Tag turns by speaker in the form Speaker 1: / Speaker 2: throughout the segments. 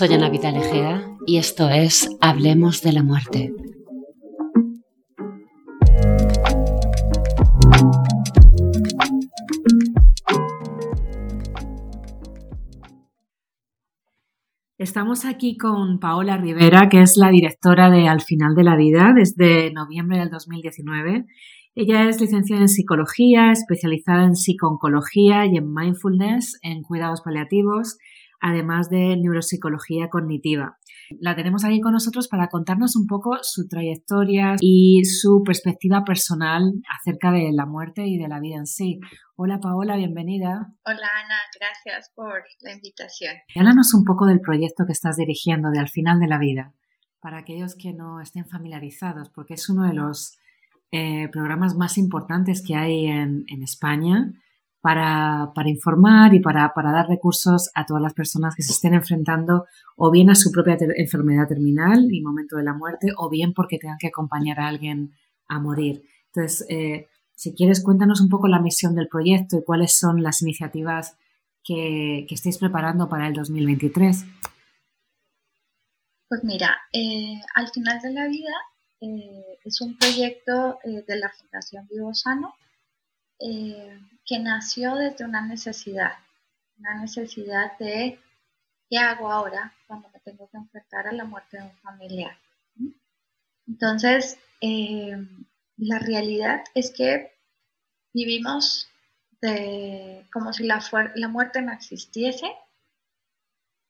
Speaker 1: Soy Ana Vitalejea y esto es Hablemos de la muerte. Estamos aquí con Paola Rivera, que es la directora de Al final de la vida desde noviembre del 2019. Ella es licenciada en psicología, especializada en psicooncología y en mindfulness, en cuidados paliativos además de neuropsicología cognitiva. La tenemos aquí con nosotros para contarnos un poco su trayectoria y su perspectiva personal acerca de la muerte y de la vida en sí. Hola Paola, bienvenida.
Speaker 2: Hola Ana, gracias por la invitación.
Speaker 1: Háblanos un poco del proyecto que estás dirigiendo de Al final de la vida, para aquellos que no estén familiarizados, porque es uno de los eh, programas más importantes que hay en, en España para, para informar y para, para, dar recursos a todas las personas que se estén enfrentando o bien a su propia enfermedad terminal y momento de la muerte o bien porque tengan que acompañar a alguien a morir. Entonces, eh, si quieres, cuéntanos un poco la misión del proyecto y cuáles son las iniciativas que, que estáis preparando para el 2023.
Speaker 2: Pues mira, eh, al final de la vida eh, es un proyecto de la Fundación Vivo Sano que nació desde una necesidad, una necesidad de qué hago ahora cuando me tengo que enfrentar a la muerte de un familiar. Entonces, eh, la realidad es que vivimos como si la, muerte no existiese,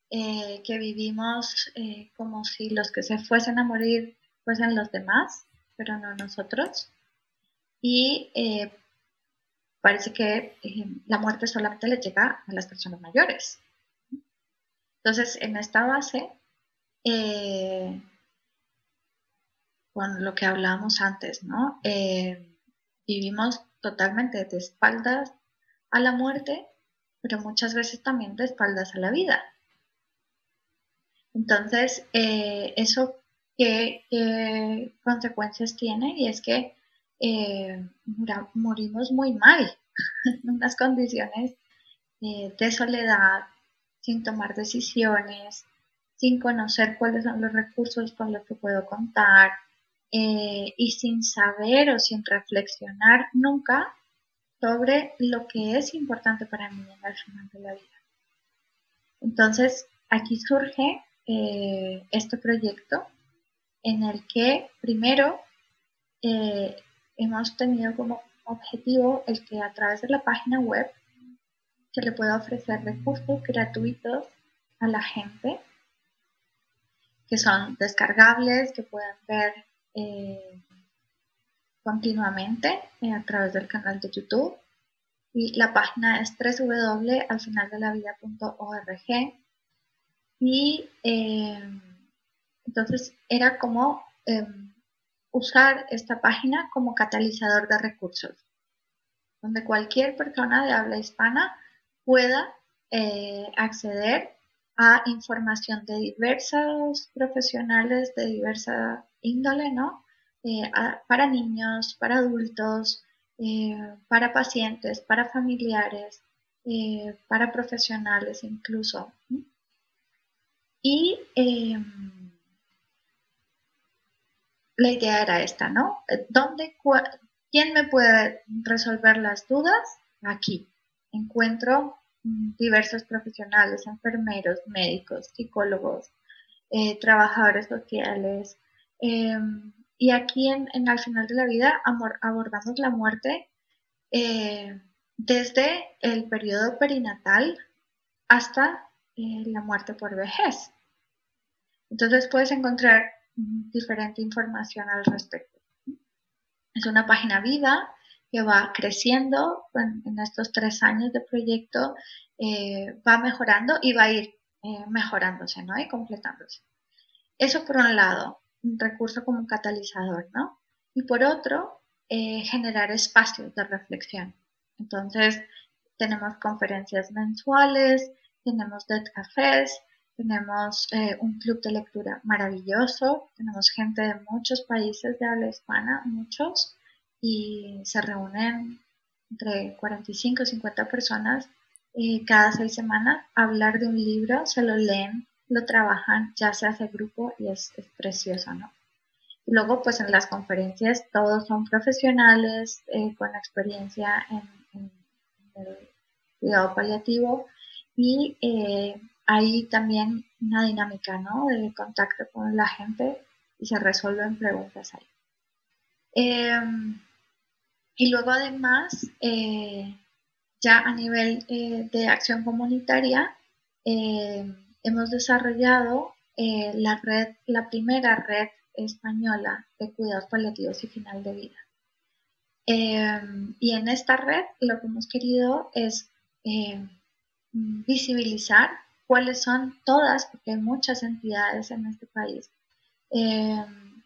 Speaker 2: eh, que vivimos como si los que se fuesen a morir fuesen los demás, pero no nosotros. Y parece que eh, la muerte solamente le llega a las personas mayores. Entonces, en esta base, eh, con lo que hablábamos antes, ¿no? Eh, vivimos totalmente de espaldas a la muerte, pero muchas veces también de espaldas a la vida. Entonces, ¿eso qué, consecuencias tiene? Y es que eh, morimos muy mal, en unas condiciones eh, de soledad, sin tomar decisiones, sin conocer cuáles son los recursos con los que puedo contar eh, y sin saber o sin reflexionar nunca sobre lo que es importante para mí en el final de la vida. Entonces, aquí surge este proyecto en el que primero hemos tenido como objetivo el que a través de la página web se le pueda ofrecer recursos gratuitos a la gente que son descargables, que pueden ver eh, continuamente eh, a través del canal de YouTube. Y la página es www.alfinaldelavida.org. Y eh, entonces era como em, usar esta página como catalizador de recursos, donde cualquier persona de habla hispana pueda eh, acceder a información de diversos profesionales de diversa índole, ¿no? Eh, para niños, para adultos, eh, para pacientes, para familiares, para profesionales incluso. Y em, la idea era esta, ¿no? ¿Dónde, ¿Quién me puede resolver las dudas? Aquí. Encuentro mm, diversos profesionales, enfermeros, médicos, psicólogos, eh, trabajadores sociales. Em, y aquí en, Al final de la vida abordamos la muerte eh, desde el periodo perinatal hasta eh, la muerte por vejez. Entonces puedes encontrar diferente información al respecto. Es una página viva que va creciendo en, estos tres años de proyecto, eh, va mejorando y va a ir eh, mejorándose ¿no? y completándose. Eso por un lado, un recurso como un catalizador, ¿no? Y por otro, eh, generar espacios de reflexión. Entonces, tenemos conferencias mensuales, tenemos dead cafés, tenemos eh, un club de lectura maravilloso, tenemos gente de muchos países de habla hispana, muchos, y se reúnen entre 45 y 50 personas cada seis semanas a hablar de un libro, se lo leen lo trabajan, ya se hace grupo y es, precioso, ¿no? Luego, pues en las conferencias todos son profesionales eh, con experiencia en, el cuidado paliativo y eh, hay también una dinámica, ¿no? De contacto con la gente y se resuelven preguntas ahí. Em, y luego además, eh, ya a nivel de acción comunitaria, hemos desarrollado eh, la red, la primera red española de cuidados paliativos y final de vida. Em, y en esta red lo que hemos querido es em, visibilizar cuáles son todas, porque hay muchas entidades en este país, em,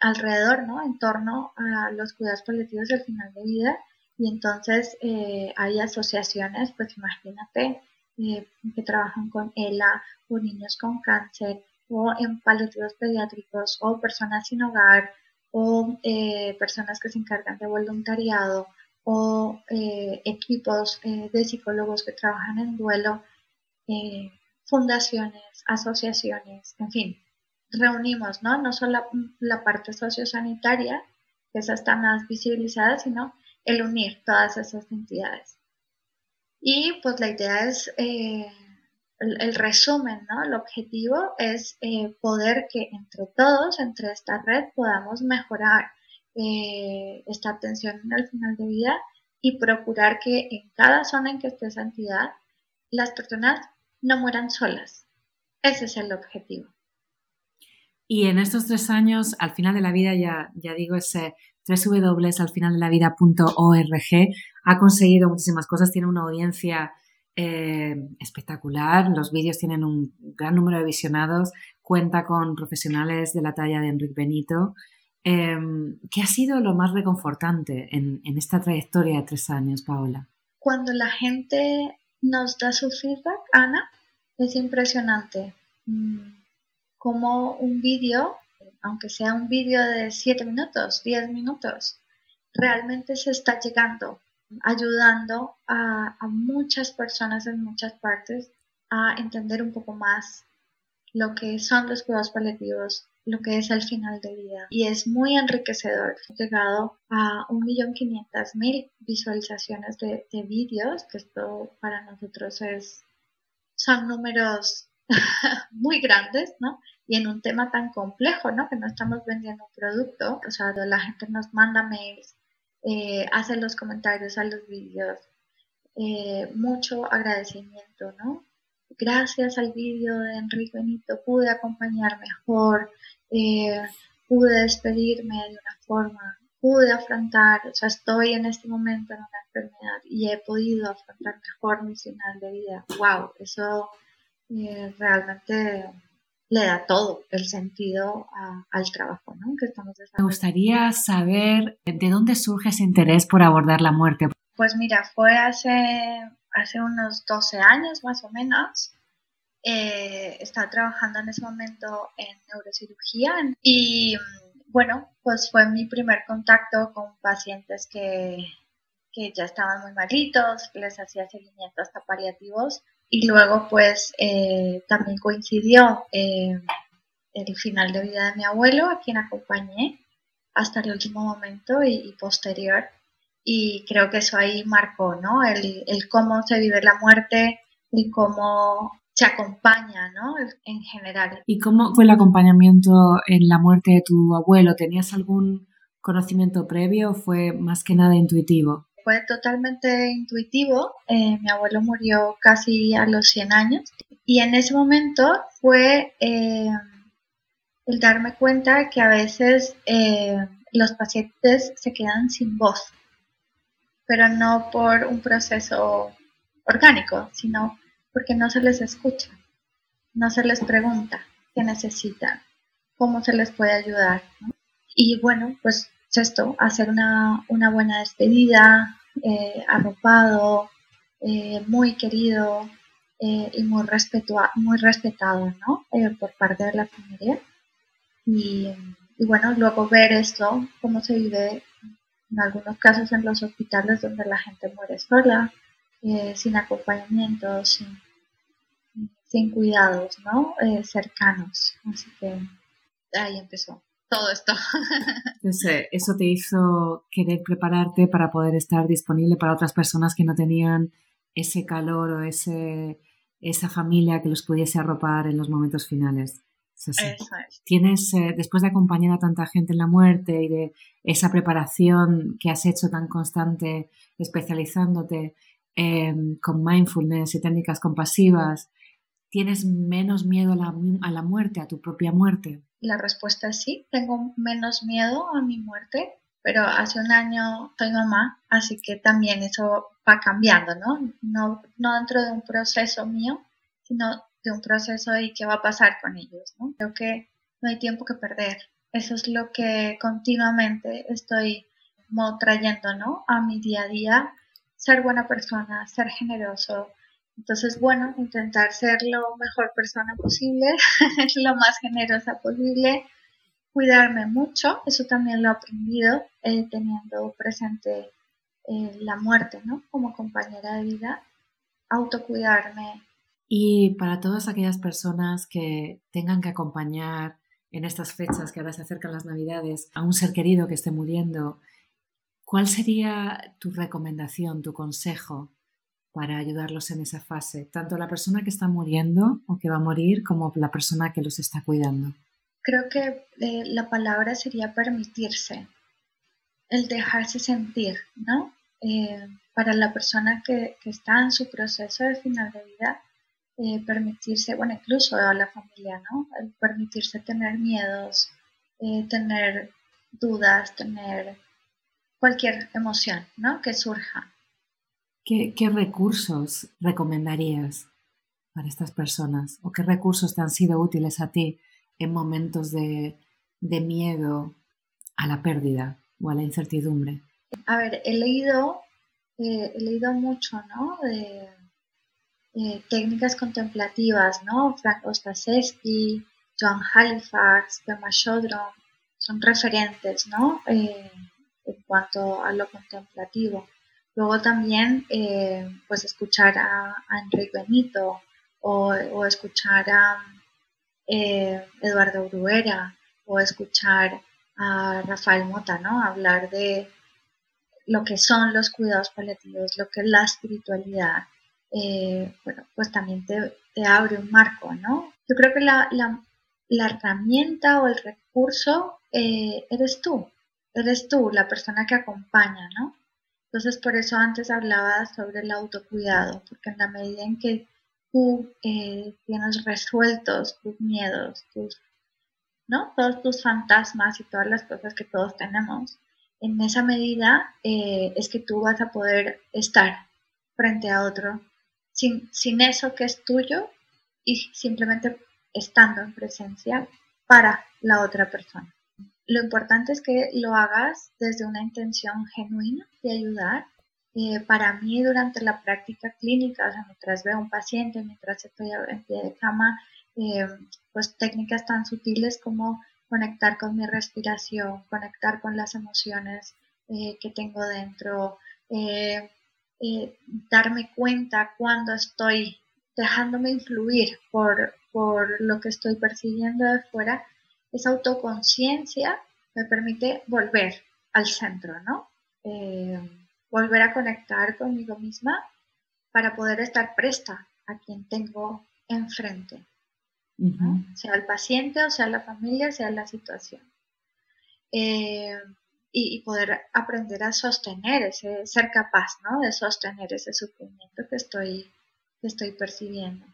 Speaker 2: alrededor, ¿no? En torno a los cuidados paliativos y el final de vida. Y entonces eh, hay asociaciones, pues imagínate, eh, que trabajan con ELA o niños con cáncer o en paliativos pediátricos o personas sin hogar o eh, personas que se encargan de voluntariado o eh, equipos de psicólogos que trabajan en duelo, fundaciones, asociaciones, en fin, reunimos, ¿no? No solo la, la parte sociosanitaria, que esa está más visibilizada, sino el unir todas esas entidades. Y pues la idea es, eh, el, resumen, ¿no? El objetivo es eh, poder que entre todos, entre esta red, podamos mejorar eh, esta atención en el final de vida y procurar que en cada zona en que esté esa entidad, las personas no mueran solas. Ese es el objetivo.
Speaker 1: Y en estos tres años, al final de la vida, ya, ya digo, ese www.alfinaldelavida.org ha conseguido muchísimas cosas, tiene una audiencia eh, espectacular, los vídeos tienen un gran número de visionados, cuenta con profesionales de la talla de Enrique Benito. Em, ¿Qué ha sido lo más reconfortante en, esta trayectoria de tres años, Paola?
Speaker 2: Cuando la gente nos da su feedback, Ana, es impresionante. Mm, como un vídeo aunque sea un vídeo de 7 minutos, 10 minutos, realmente se está llegando, ayudando a, muchas personas en muchas partes a entender un poco más lo que son los cuidados paliativos, lo que es el final de vida. Y es muy enriquecedor. He llegado a 1.500.000 visualizaciones de, de vídeos, que esto para nosotros es, son números muy grandes, ¿no? Y en un tema tan complejo, ¿no? Que no estamos vendiendo un producto, o sea, la gente nos manda mails, eh, hace los comentarios a los vídeos, eh, mucho agradecimiento, ¿no? Gracias al vídeo de Enrique Benito pude acompañar mejor, eh, pude despedirme de una forma, pude afrontar, o sea, estoy en este momento en una enfermedad y he podido afrontar mejor mi final de vida. ¡Wow! Eso realmente le da todo el sentido al trabajo ¿no? que estamos
Speaker 1: Me gustaría saber de dónde surge ese interés por abordar la muerte.
Speaker 2: Pues mira, fue hace, hace unos 12 años más o menos. Eh, estaba trabajando en ese momento en neurocirugía y bueno, pues fue mi primer contacto con pacientes que, que ya estaban muy malitos, les hacía seguimiento hasta paliativos y luego pues eh, también coincidió eh, el final de vida de mi abuelo, a quien acompañé hasta el último momento y, posterior. Y creo que eso ahí marcó, ¿no? El, cómo se vive la muerte y cómo se acompaña, ¿no? En general.
Speaker 1: ¿Y cómo fue el acompañamiento en la muerte de tu abuelo? ¿Tenías algún conocimiento previo o fue más que nada intuitivo?
Speaker 2: fue totalmente intuitivo. Eh, mi abuelo murió casi a los 100 años y en ese momento fue eh, el darme cuenta que a veces eh, los pacientes se quedan sin voz, pero no por un proceso orgánico, sino porque no se les escucha, no se les pregunta qué necesitan, cómo se les puede ayudar. Y bueno, pues esto, hacer una, buena despedida, eh, arropado, eh, muy querido eh, y muy, muy respetado ¿no? por parte de la familia. Y, bueno, luego ver esto, cómo se vive en algunos casos en los hospitales donde la gente muere sola, sin acompañamiento, sin, cuidados, ¿no? Eh, cercanos. Así que ahí empezó todo esto.
Speaker 1: Entonces, eso te hizo querer prepararte para poder estar disponible para otras personas que no tenían ese calor o ese, esa familia que los pudiese arropar en los momentos finales. Tienes, eh, después de acompañar a tanta gente en la muerte y de esa preparación que has hecho tan constante, especializándote em, con mindfulness y técnicas compasivas, ¿tienes menos miedo a la, a la muerte, a tu propia muerte?
Speaker 2: La respuesta es sí, tengo menos miedo a mi muerte, pero hace un año soy mamá, así que también eso va cambiando, ¿no? No, no dentro de un proceso mío, sino de un proceso y qué va a pasar con ellos, ¿no? Creo que no hay tiempo que perder. Eso es lo que continuamente estoy como trayendo, ¿no? A mi día a día, ser buena persona, ser generoso. Entonces, bueno, intentar ser lo mejor persona posible, lo más generosa posible, cuidarme mucho, eso también lo he aprendido eh, teniendo presente eh, la muerte, ¿no? Como compañera de vida, autocuidarme,
Speaker 1: y para todas aquellas personas que tengan que acompañar en estas fechas que ahora se acercan las Navidades a un ser querido que esté muriendo, ¿cuál sería tu recomendación, tu consejo para ayudarlos en esa fase? Tanto la persona que está muriendo o que va a morir como la persona que los está cuidando.
Speaker 2: Creo que eh, la palabra sería permitirse, el dejarse sentir, ¿no? Eh, para la persona que, que está en su proceso de final de vida, eh, permitirse, bueno, incluso a la familia, ¿no? permitirse tener miedos, eh, tener dudas, tener cualquier emoción, ¿no? Que surja.
Speaker 1: ¿Qué, recursos recomendarías para estas personas? ¿O qué recursos te han sido útiles a ti en momentos de, miedo a la pérdida o a la incertidumbre?
Speaker 2: A ver, he leído, eh, he leído mucho, ¿no? De, eh, técnicas contemplativas, ¿no? Frank Ostaseski, John Halifax, Pema Chodron, son referentes, ¿no? Eh, en cuanto a lo contemplativo. Luego también, eh, pues escuchar a, Enrique Benito o, escuchar a Eduardo Bruera o escuchar a Rafael Mota, ¿no? Hablar de lo que son los cuidados paliativos, lo que es la espiritualidad, eh, bueno, pues también te, abre un marco, ¿no? Yo creo que la, herramienta o el recurso eh, eres tú, eres tú, la persona que acompaña, ¿no? Entonces, por eso antes hablaba sobre el autocuidado, porque en la medida en que tú eh, tienes resueltos tus miedos, tus, ¿no? Todos tus fantasmas y todas las cosas que todos tenemos, en esa medida es que tú vas a poder estar frente a otro sin, eso que es tuyo y simplemente estando en presencia para la otra persona. Lo importante es que lo hagas desde una intención genuina de ayudar. Eh, para mí, durante la práctica clínica, o sea, mientras veo a un paciente, mientras estoy en pie de cama, eh, pues técnicas tan sutiles como conectar con mi respiración, conectar con las emociones eh, que tengo dentro, eh, darme cuenta cuando estoy dejándome influir por, por lo que estoy percibiendo de fuera, esa autoconciencia me permite volver al centro, ¿no? Eh, volver a conectar conmigo misma para poder estar presta a quien tengo enfrente, sea el paciente o sea la familia, sea la situación. Eh, y, poder aprender a sostener ese, ser capaz, ¿no? De sostener ese sufrimiento que estoy, que estoy percibiendo.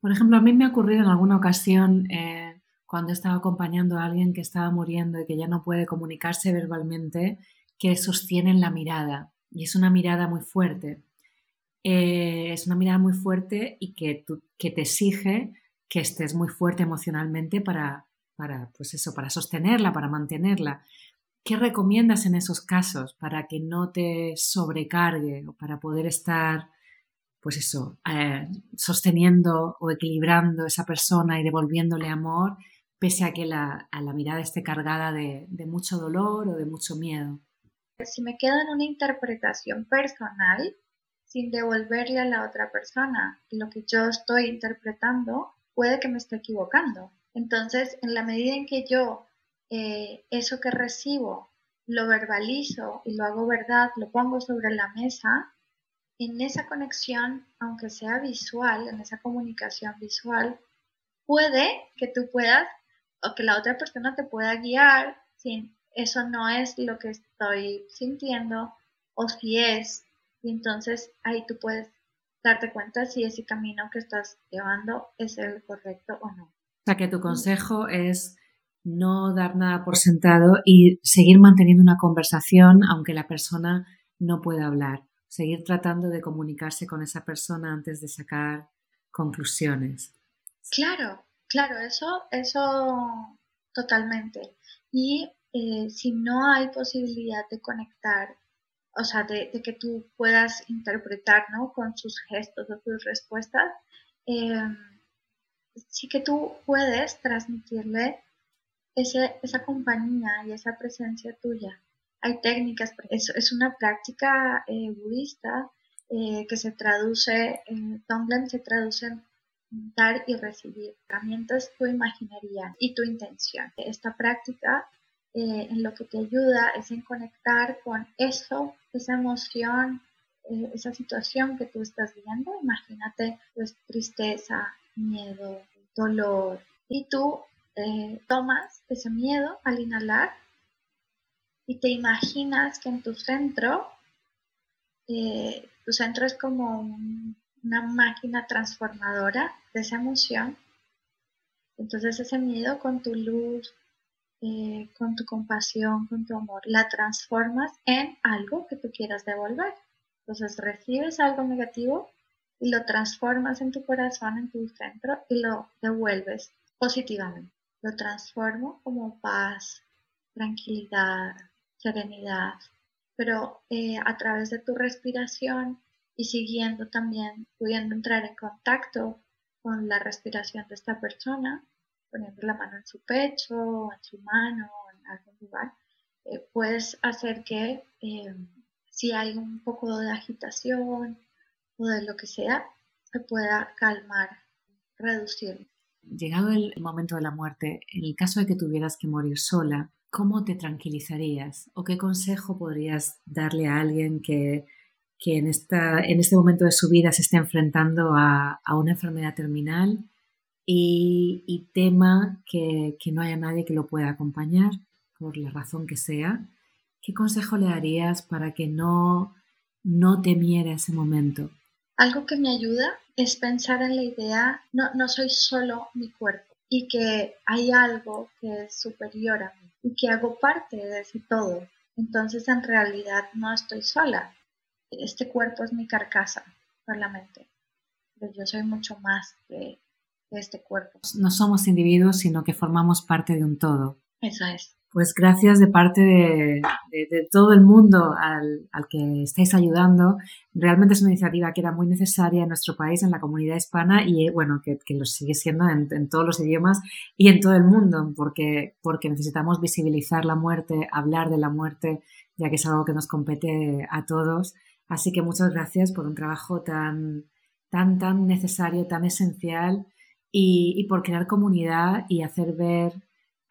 Speaker 1: Por ejemplo, a mí me ha ocurrido en alguna ocasión eh, cuando estaba acompañando a alguien que estaba muriendo y que ya no puede comunicarse verbalmente, que sostienen la mirada. Y es una mirada muy fuerte. Eh, es una mirada muy fuerte y que, que te exige que estés muy fuerte emocionalmente para, para, pues eso, para sostenerla, para mantenerla. ¿Qué recomiendas en esos casos para que no te sobrecargue o para poder estar, pues eso, eh, sosteniendo o equilibrando esa persona y devolviéndole amor, pese a que la, a la mirada esté cargada de, de mucho dolor o de mucho miedo?
Speaker 2: Si me quedo en una interpretación personal, sin devolverle a la otra persona lo que yo estoy interpretando, puede que me esté equivocando. Entonces, en la medida en que yo eh, eso que recibo lo verbalizo y lo hago verdad, lo pongo sobre la mesa, en esa conexión, aunque sea visual, en esa comunicación visual, puede que tú puedas o que la otra persona te pueda guiar si eso no es lo que estoy sintiendo o si es. Y entonces ahí tú puedes darte cuenta si ese camino que estás llevando es el correcto o no.
Speaker 1: O sea que tu consejo es no dar nada por sentado y seguir manteniendo una conversación aunque la persona no pueda hablar. Seguir tratando de comunicarse con esa persona antes de sacar conclusiones.
Speaker 2: Claro, claro, eso, eso totalmente. Y eh, si no hay posibilidad de conectar, o sea, de, que tú puedas interpretar, ¿no? Con sus gestos o sus respuestas, em, sí que tú puedes transmitirle esa compañía y esa presencia tuya. Hay técnicas, es, es una práctica eh, budista eh, que se traduce, en Tonglen se traduce en dar y recibir herramientas, tu imaginaría y tu intención. Esta práctica eh, en lo que te ayuda es en conectar con eso, esa emoción, esa situación que tú estás viendo. Imagínate pues, tristeza, miedo, dolor. Y tú eh, tomas ese miedo al inhalar y te imaginas que en tu centro, eh, tu centro es como una máquina transformadora de esa emoción. Entonces ese miedo con tu luz, eh, con tu compasión, con tu amor, la transformas en algo que tú quieras devolver. Entonces recibes algo negativo y lo transformas en tu corazón, en tu centro y lo devuelves positivamente. Lo transformo como paz, tranquilidad, serenidad, pero eh, a través de tu respiración y siguiendo también, pudiendo entrar en contacto con la respiración de esta persona, poniendo la mano en su pecho, en su mano, en algún lugar, eh, puedes hacer que eh, si hay un poco de agitación o de lo que sea, se pueda calmar, reducir
Speaker 1: llegado el momento de la muerte, en el caso de que tuvieras que morir sola, ¿cómo te tranquilizarías? ¿O qué consejo podrías darle a alguien que, en, esta, en este momento de su vida se esté enfrentando a, una enfermedad terminal y, tema que, no haya nadie que lo pueda acompañar, por la razón que sea? ¿Qué consejo le darías para que no, no temiera ese momento?
Speaker 2: Algo que me ayuda es pensar en la idea, no, no soy solo mi cuerpo y que hay algo que es superior a mí y que hago parte de ese todo. Entonces en realidad no estoy sola. Este cuerpo es mi carcasa solamente, pero yo soy mucho más que, este cuerpo.
Speaker 1: No somos individuos, sino que formamos parte de un todo.
Speaker 2: Eso es.
Speaker 1: Pues gracias de parte de, todo el mundo al, que estáis ayudando. Realmente es una iniciativa que era muy necesaria en nuestro país, en la comunidad hispana y bueno, que, lo sigue siendo en, todos los idiomas y en todo el mundo, porque, porque necesitamos visibilizar la muerte, hablar de la muerte, ya que es algo que nos compete a todos. Así que muchas gracias por un trabajo tan, tan, tan necesario, tan esencial y, y por crear comunidad y hacer ver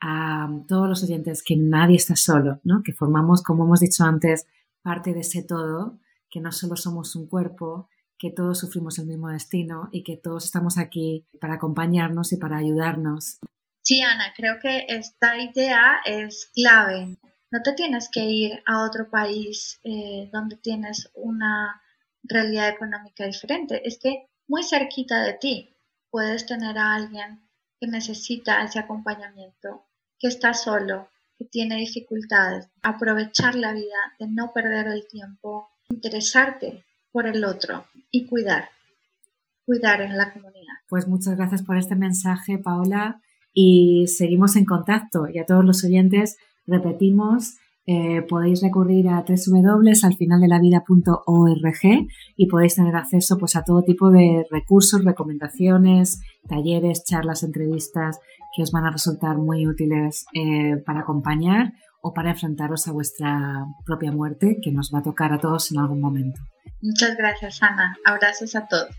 Speaker 1: a todos los oyentes que nadie está solo, ¿no? que formamos, como hemos dicho antes, parte de ese todo, que no solo somos un cuerpo, que todos sufrimos el mismo destino y que todos estamos aquí para acompañarnos y para ayudarnos.
Speaker 2: Sí, Ana, creo que esta idea es clave. No te tienes que ir a otro país eh, donde tienes una realidad económica diferente. Es que muy cerquita de ti puedes tener a alguien que necesita ese acompañamiento que está solo, que tiene dificultades, aprovechar la vida, de no perder el tiempo, interesarte por el otro y cuidar, cuidar en la comunidad.
Speaker 1: Pues muchas gracias por este mensaje, Paola, y seguimos en contacto. Y a todos los oyentes, repetimos, eh, podéis recurrir a www.alfinaldelavida.org y podéis tener acceso pues, a todo tipo de recursos, recomendaciones, talleres, charlas, entrevistas que os van a resultar muy útiles eh, para acompañar o para enfrentaros a vuestra propia muerte que nos va a tocar a todos en algún momento.
Speaker 2: Muchas gracias, Ana. Abrazos a todos.